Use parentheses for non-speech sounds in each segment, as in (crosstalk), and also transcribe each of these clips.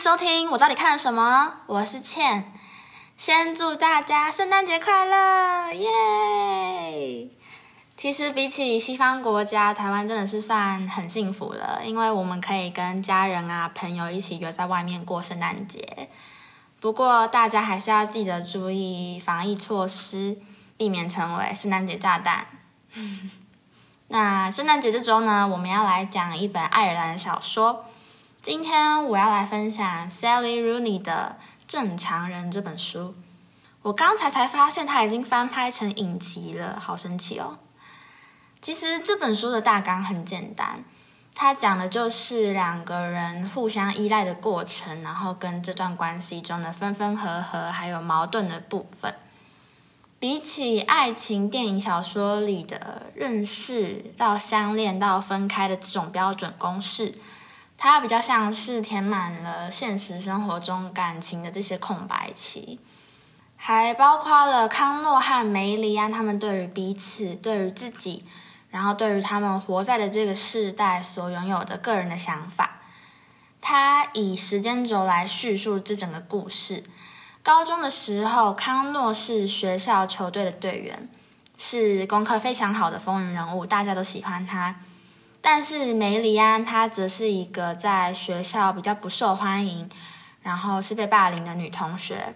收听，我到底看了什么？我是倩，先祝大家圣诞节快乐，耶！其实比起西方国家，台湾真的是算很幸福了，因为我们可以跟家人啊、朋友一起约在外面过圣诞节。不过大家还是要记得注意防疫措施，避免成为圣诞节炸弹。(laughs) 那圣诞节这周呢，我们要来讲一本爱尔兰的小说。今天我要来分享 Sally Rooney 的《正常人》这本书。我刚才才发现它已经翻拍成影集了，好神奇哦！其实这本书的大纲很简单，它讲的就是两个人互相依赖的过程，然后跟这段关系中的分分合合，还有矛盾的部分。比起爱情电影、小说里的认识到相恋到分开的这种标准公式。它比较像是填满了现实生活中感情的这些空白期，还包括了康诺和梅丽安他们对于彼此、对于自己，然后对于他们活在的这个世代所拥有的个人的想法。他以时间轴来叙述这整个故事。高中的时候，康诺是学校球队的队员，是功课非常好的风云人物，大家都喜欢他。但是梅里安她则是一个在学校比较不受欢迎，然后是被霸凌的女同学。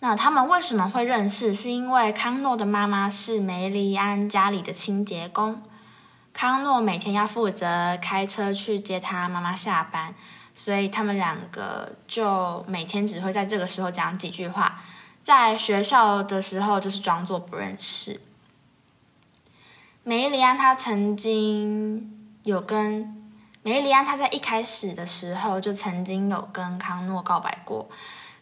那他们为什么会认识？是因为康诺的妈妈是梅里安家里的清洁工，康诺每天要负责开车去接他妈妈下班，所以他们两个就每天只会在这个时候讲几句话。在学校的时候就是装作不认识。梅丽安她曾经有跟梅丽安，她在一开始的时候就曾经有跟康诺告白过，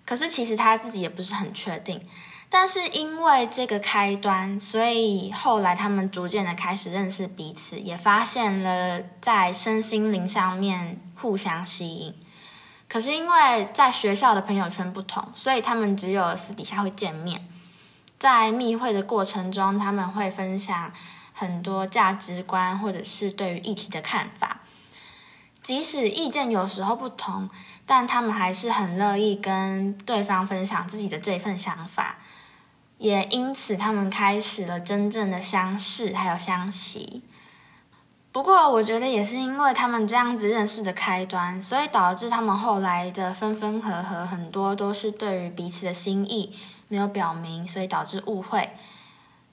可是其实她自己也不是很确定。但是因为这个开端，所以后来他们逐渐的开始认识彼此，也发现了在身心灵上面互相吸引。可是因为在学校的朋友圈不同，所以他们只有私底下会见面，在密会的过程中，他们会分享。很多价值观，或者是对于议题的看法，即使意见有时候不同，但他们还是很乐意跟对方分享自己的这份想法，也因此他们开始了真正的相识还有相惜。不过，我觉得也是因为他们这样子认识的开端，所以导致他们后来的分分合合，很多都是对于彼此的心意没有表明，所以导致误会。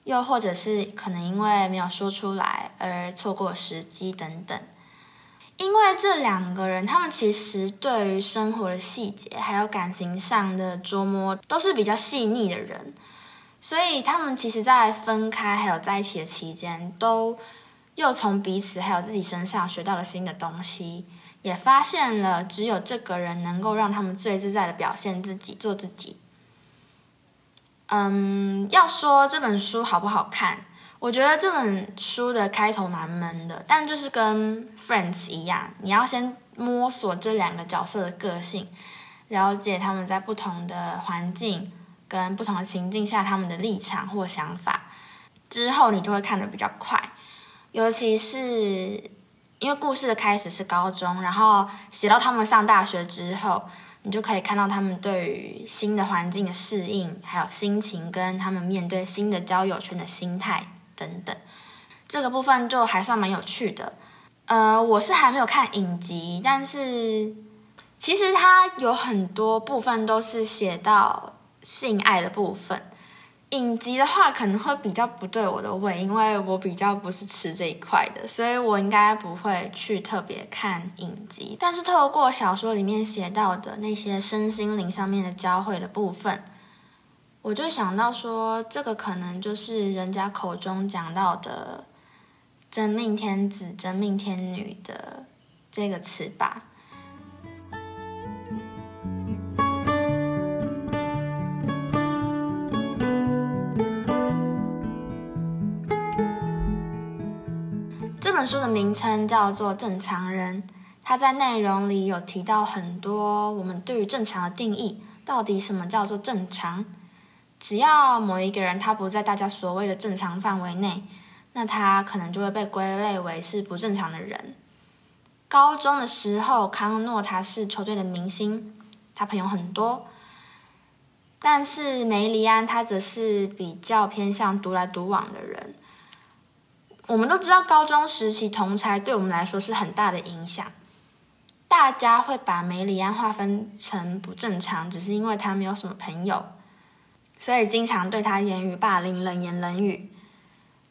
又或者是可能因为没有说出来而错过时机等等，因为这两个人他们其实对于生活的细节还有感情上的琢磨都是比较细腻的人，所以他们其实，在分开还有在一起的期间，都又从彼此还有自己身上学到了新的东西，也发现了只有这个人能够让他们最自在的表现自己，做自己。嗯，要说这本书好不好看，我觉得这本书的开头蛮闷的，但就是跟《Friends》一样，你要先摸索这两个角色的个性，了解他们在不同的环境跟不同的情境下他们的立场或想法，之后你就会看得比较快。尤其是因为故事的开始是高中，然后写到他们上大学之后。你就可以看到他们对于新的环境的适应，还有心情跟他们面对新的交友圈的心态等等，这个部分就还算蛮有趣的。呃，我是还没有看影集，但是其实它有很多部分都是写到性爱的部分。影集的话可能会比较不对我的胃，因为我比较不是吃这一块的，所以我应该不会去特别看影集。但是透过小说里面写到的那些身心灵上面的交汇的部分，我就想到说，这个可能就是人家口中讲到的“真命天子”“真命天女”的这个词吧。本书的名称叫做《正常人》，它在内容里有提到很多我们对于正常的定义，到底什么叫做正常？只要某一个人他不在大家所谓的正常范围内，那他可能就会被归类为是不正常的人。高中的时候，康诺他是球队的明星，他朋友很多。但是梅里安他则是比较偏向独来独往的人。我们都知道，高中时期同才对我们来说是很大的影响。大家会把梅里安划分成不正常，只是因为他没有什么朋友，所以经常对他言语霸凌、冷言冷语。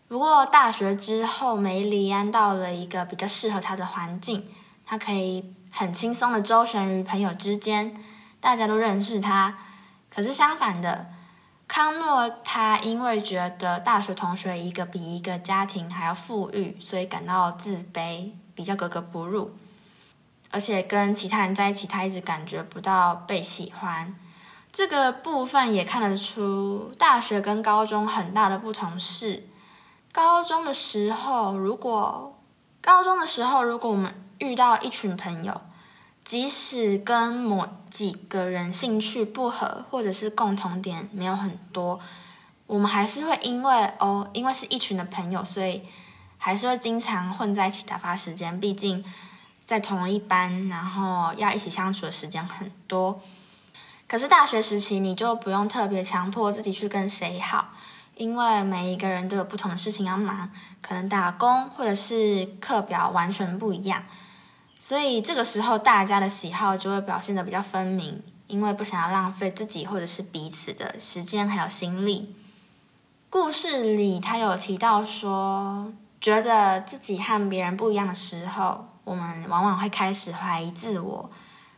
不过大学之后，梅里安到了一个比较适合他的环境，他可以很轻松的周旋于朋友之间，大家都认识他。可是相反的，康诺他因为觉得大学同学一个比一个家庭还要富裕，所以感到自卑，比较格格不入。而且跟其他人在一起，他一直感觉不到被喜欢。这个部分也看得出大学跟高中很大的不同是，高中的时候，如果高中的时候，如果我们遇到一群朋友。即使跟某几个人兴趣不合，或者是共同点没有很多，我们还是会因为哦，因为是一群的朋友，所以还是会经常混在一起打发时间。毕竟在同一班，然后要一起相处的时间很多。可是大学时期，你就不用特别强迫自己去跟谁好，因为每一个人都有不同的事情要忙，可能打工或者是课表完全不一样。所以这个时候，大家的喜好就会表现的比较分明，因为不想要浪费自己或者是彼此的时间还有心力。故事里他有提到说，觉得自己和别人不一样的时候，我们往往会开始怀疑自我，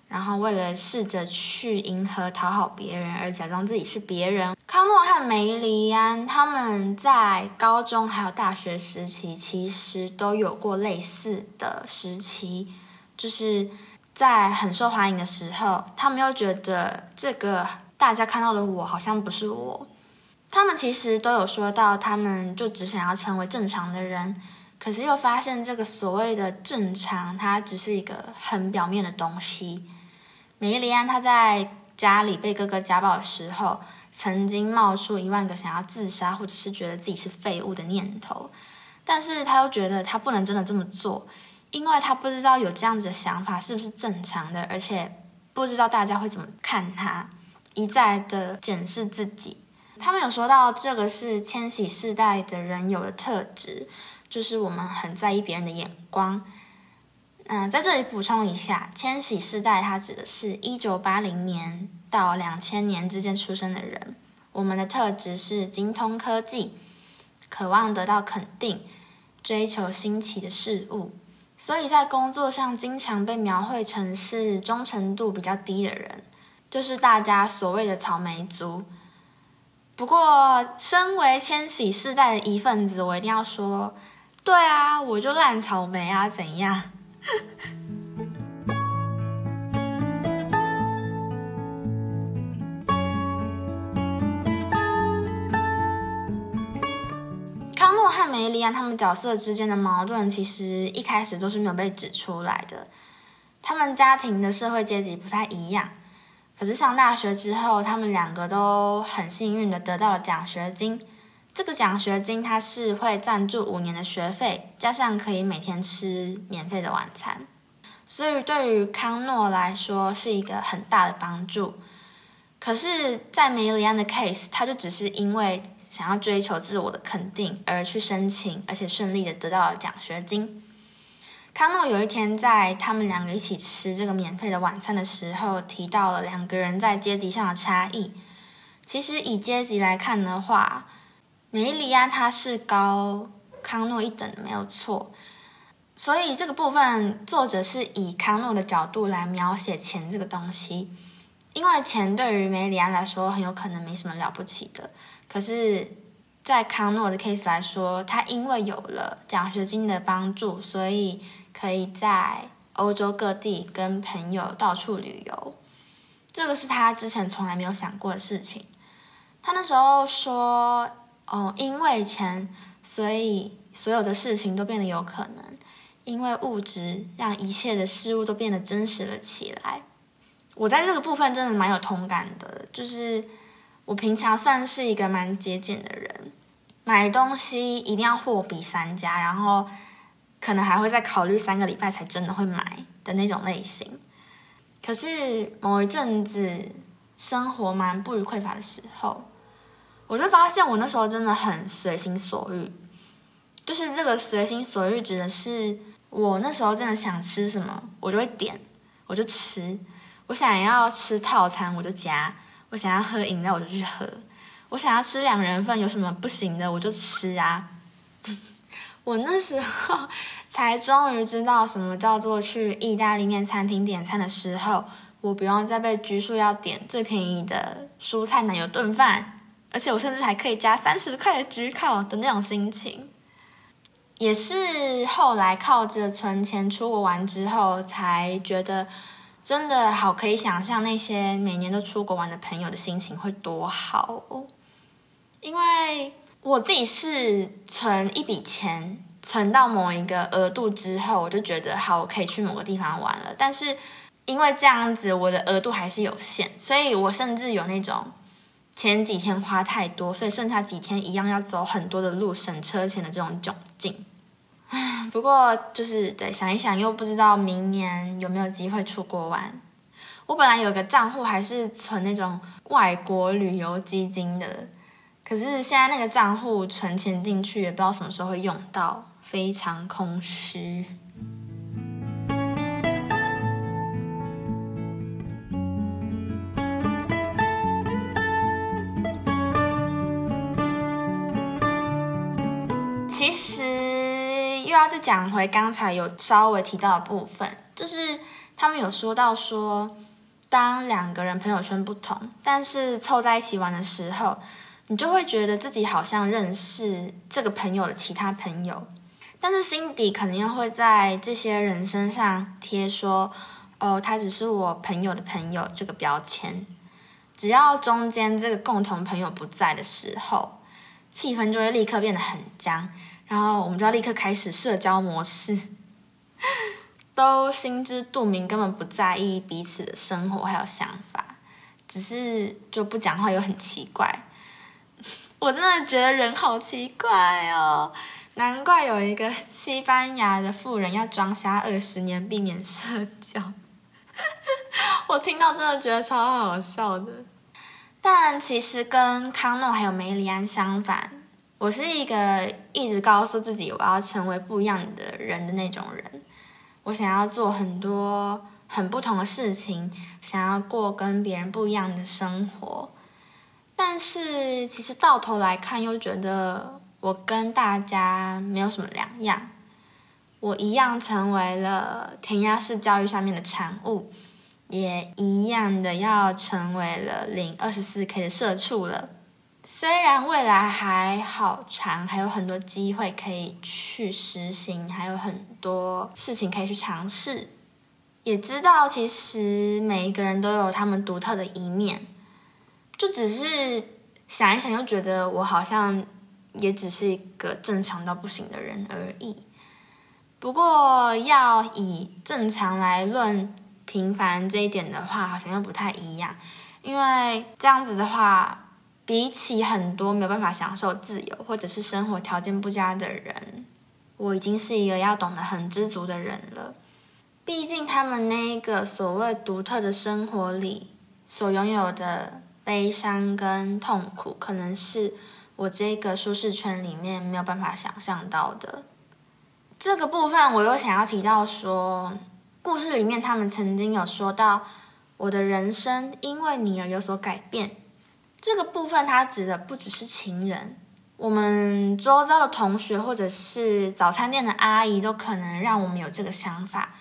然后为了试着去迎合讨好别人而假装自己是别人。康诺和梅里安他们在高中还有大学时期，其实都有过类似的时期。就是在很受欢迎的时候，他们又觉得这个大家看到的我好像不是我。他们其实都有说到，他们就只想要成为正常的人，可是又发现这个所谓的正常，它只是一个很表面的东西。梅丽安她在家里被哥哥家暴的时候，曾经冒出一万个想要自杀或者是觉得自己是废物的念头，但是他又觉得他不能真的这么做。因为他不知道有这样子的想法是不是正常的，而且不知道大家会怎么看他，一再的检视自己。他们有说到这个是千禧世代的人有的特质，就是我们很在意别人的眼光。嗯，在这里补充一下，千禧世代它指的是一九八零年到两千年之间出生的人。我们的特质是精通科技，渴望得到肯定，追求新奇的事物。所以在工作上经常被描绘成是忠诚度比较低的人，就是大家所谓的草莓族。不过，身为千禧世代的一份子，我一定要说，对啊，我就烂草莓啊，怎样？诺和梅丽安他们角色之间的矛盾，其实一开始都是没有被指出来的。他们家庭的社会阶级不太一样，可是上大学之后，他们两个都很幸运的得到了奖学金。这个奖学金它是会赞助五年的学费，加上可以每天吃免费的晚餐，所以对于康诺来说是一个很大的帮助。可是，在梅里安的 case，他就只是因为。想要追求自我的肯定而去申请，而且顺利的得到了奖学金。康诺有一天在他们两个一起吃这个免费的晚餐的时候，提到了两个人在阶级上的差异。其实以阶级来看的话，梅里安他是高康诺一等的，没有错。所以这个部分作者是以康诺的角度来描写钱这个东西，因为钱对于梅里安来说很有可能没什么了不起的。可是，在康诺的 case 来说，他因为有了奖学金的帮助，所以可以在欧洲各地跟朋友到处旅游。这个是他之前从来没有想过的事情。他那时候说：“哦，因为钱，所以所有的事情都变得有可能。因为物质让一切的事物都变得真实了起来。”我在这个部分真的蛮有同感的，就是。我平常算是一个蛮节俭的人，买东西一定要货比三家，然后可能还会再考虑三个礼拜才真的会买的那种类型。可是某一阵子生活蛮不愉匮乏的时候，我就发现我那时候真的很随心所欲。就是这个随心所欲指的是我那时候真的想吃什么，我就会点，我就吃。我想要吃套餐，我就加；我想要喝饮料，我就去喝。我想要吃两人份，有什么不行的，我就吃啊。(laughs) 我那时候 (laughs) 才终于知道什么叫做去意大利面餐厅点餐的时候，我不用再被拘束要点最便宜的蔬菜奶油炖饭，而且我甚至还可以加三十块的焗烤的那种心情。也是后来靠着存钱出国玩之后，才觉得真的好可以想象那些每年都出国玩的朋友的心情会多好哦。因为我自己是存一笔钱，存到某一个额度之后，我就觉得好，我可以去某个地方玩了。但是因为这样子，我的额度还是有限，所以我甚至有那种前几天花太多，所以剩下几天一样要走很多的路省车钱的这种窘境。不过就是对想一想，又不知道明年有没有机会出国玩。我本来有个账户还是存那种外国旅游基金的。可是现在那个账户存钱进去，也不知道什么时候会用到，非常空虚。其实又要再讲回刚才有稍微提到的部分，就是他们有说到说，当两个人朋友圈不同，但是凑在一起玩的时候。你就会觉得自己好像认识这个朋友的其他朋友，但是心底肯定会在这些人身上贴说：“哦，他只是我朋友的朋友。”这个标签。只要中间这个共同朋友不在的时候，气氛就会立刻变得很僵，然后我们就要立刻开始社交模式，都心知肚明，根本不在意彼此的生活还有想法，只是就不讲话又很奇怪。(laughs) 我真的觉得人好奇怪哦，难怪有一个西班牙的富人要装瞎二十年避免社交，(laughs) 我听到真的觉得超好笑的。但其实跟康诺还有梅里安相反，我是一个一直告诉自己我要成为不一样的人的那种人。我想要做很多很不同的事情，想要过跟别人不一样的生活。但是其实到头来看，又觉得我跟大家没有什么两样，我一样成为了填鸭式教育上面的产物，也一样的要成为了领二十四 K 的社畜了。虽然未来还好长，还有很多机会可以去实行，还有很多事情可以去尝试，也知道其实每一个人都有他们独特的一面。就只是想一想，就觉得我好像也只是一个正常到不行的人而已。不过要以正常来论平凡这一点的话，好像又不太一样。因为这样子的话，比起很多没有办法享受自由或者是生活条件不佳的人，我已经是一个要懂得很知足的人了。毕竟他们那个所谓独特的生活里所拥有的。悲伤跟痛苦，可能是我这个舒适圈里面没有办法想象到的。这个部分，我又想要提到说，故事里面他们曾经有说到，我的人生因为你而有所改变。这个部分，它指的不只是情人，我们周遭的同学或者是早餐店的阿姨，都可能让我们有这个想法。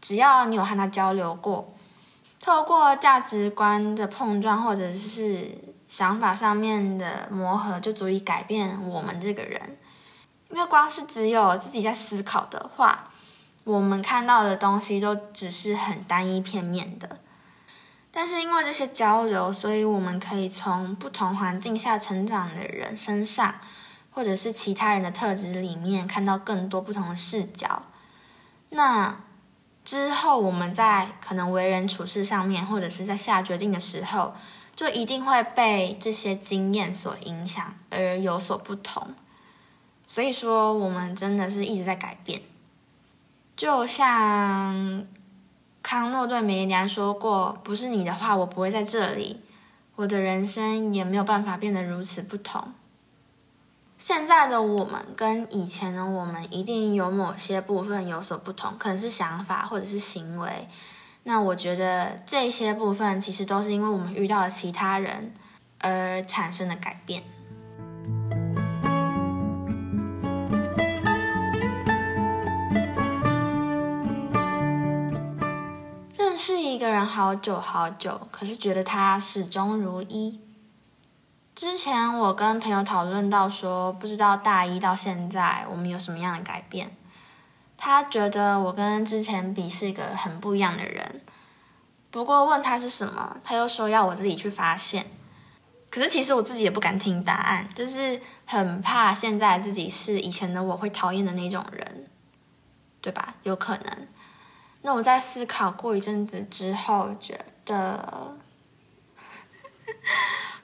只要你有和他交流过。透过价值观的碰撞，或者是想法上面的磨合，就足以改变我们这个人。因为光是只有自己在思考的话，我们看到的东西都只是很单一片面的。但是因为这些交流，所以我们可以从不同环境下成长的人身上，或者是其他人的特质里面，看到更多不同的视角。那。之后，我们在可能为人处事上面，或者是在下决定的时候，就一定会被这些经验所影响而有所不同。所以说，我们真的是一直在改变。就像康诺对梅娘说过：“不是你的话，我不会在这里，我的人生也没有办法变得如此不同。”现在的我们跟以前的我们一定有某些部分有所不同，可能是想法或者是行为。那我觉得这些部分其实都是因为我们遇到了其他人而产生的改变。人好久好久，可是觉得他始终如一。之前我跟朋友讨论到说，不知道大一到现在我们有什么样的改变。他觉得我跟之前比是一个很不一样的人。不过问他是什么，他又说要我自己去发现。可是其实我自己也不敢听答案，就是很怕现在自己是以前的我会讨厌的那种人，对吧？有可能。那我在思考过一阵子之后，觉得。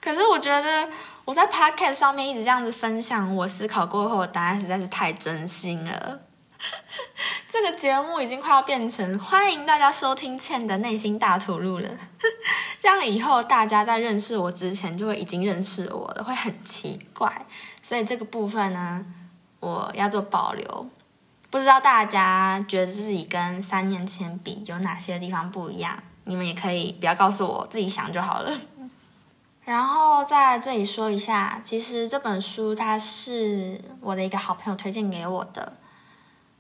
可是我觉得我在 podcast 上面一直这样子分享我思考过后的答案实在是太真心了。这个节目已经快要变成欢迎大家收听倩的内心大吐露了。(laughs) 这样以后大家在认识我之前就会已经认识我了，会很奇怪。所以这个部分呢，我要做保留。不知道大家觉得自己跟三年前比有哪些地方不一样？你们也可以不要告诉我，自己想就好了。然后在这里说一下，其实这本书它是我的一个好朋友推荐给我的，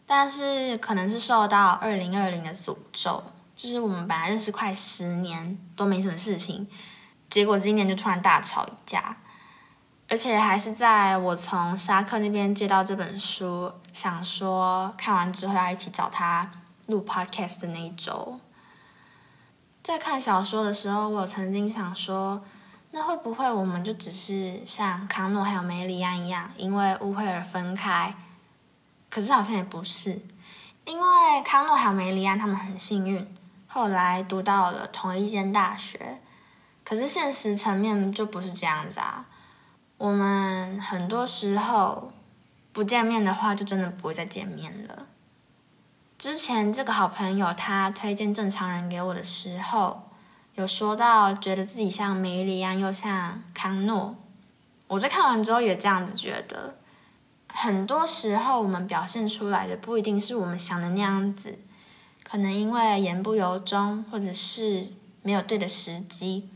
但是可能是受到二零二零的诅咒，就是我们本来认识快十年都没什么事情，结果今年就突然大吵一架，而且还是在我从沙克那边借到这本书，想说看完之后要一起找他录 podcast 的那一周，在看小说的时候，我曾经想说。那会不会我们就只是像康诺还有梅里安一样，因为误会而分开？可是好像也不是，因为康诺还有梅里安他们很幸运，后来读到了同一间大学。可是现实层面就不是这样子啊！我们很多时候不见面的话，就真的不会再见面了。之前这个好朋友他推荐正常人给我的时候。有说到觉得自己像梅里安，又像康诺。我在看完之后也这样子觉得。很多时候我们表现出来的不一定是我们想的那样子，可能因为言不由衷，或者是没有对的时机，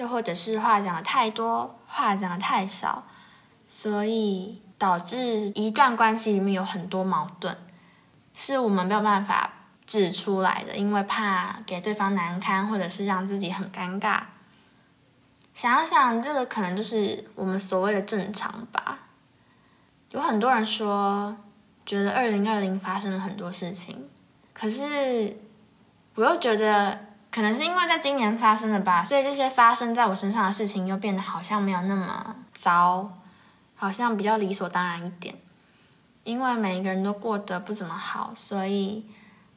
又或者是话讲的太多，话讲的太少，所以导致一段关系里面有很多矛盾，是我们没有办法。指出来的，因为怕给对方难堪，或者是让自己很尴尬。想想，这个可能就是我们所谓的正常吧。有很多人说，觉得二零二零发生了很多事情，可是我又觉得，可能是因为在今年发生的吧，所以这些发生在我身上的事情又变得好像没有那么糟，好像比较理所当然一点。因为每一个人都过得不怎么好，所以。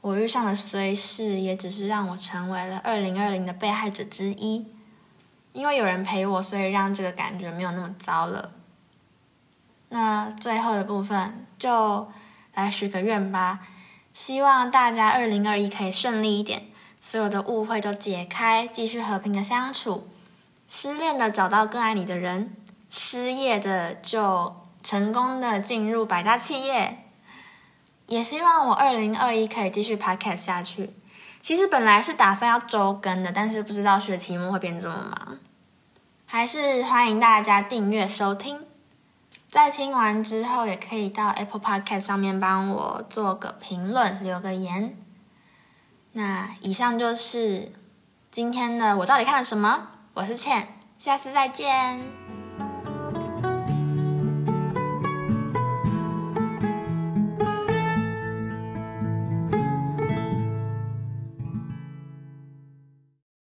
我遇上的虽事，也只是让我成为了二零二零的被害者之一。因为有人陪我，所以让这个感觉没有那么糟了。那最后的部分，就来许个愿吧，希望大家二零二一可以顺利一点，所有的误会都解开，继续和平的相处。失恋的找到更爱你的人，失业的就成功的进入百大企业。也希望我二零二一可以继续 podcast 下去。其实本来是打算要周更的，但是不知道学期末会变这么忙。还是欢迎大家订阅收听。在听完之后，也可以到 Apple Podcast 上面帮我做个评论，留个言。那以上就是今天的我到底看了什么？我是倩，下次再见。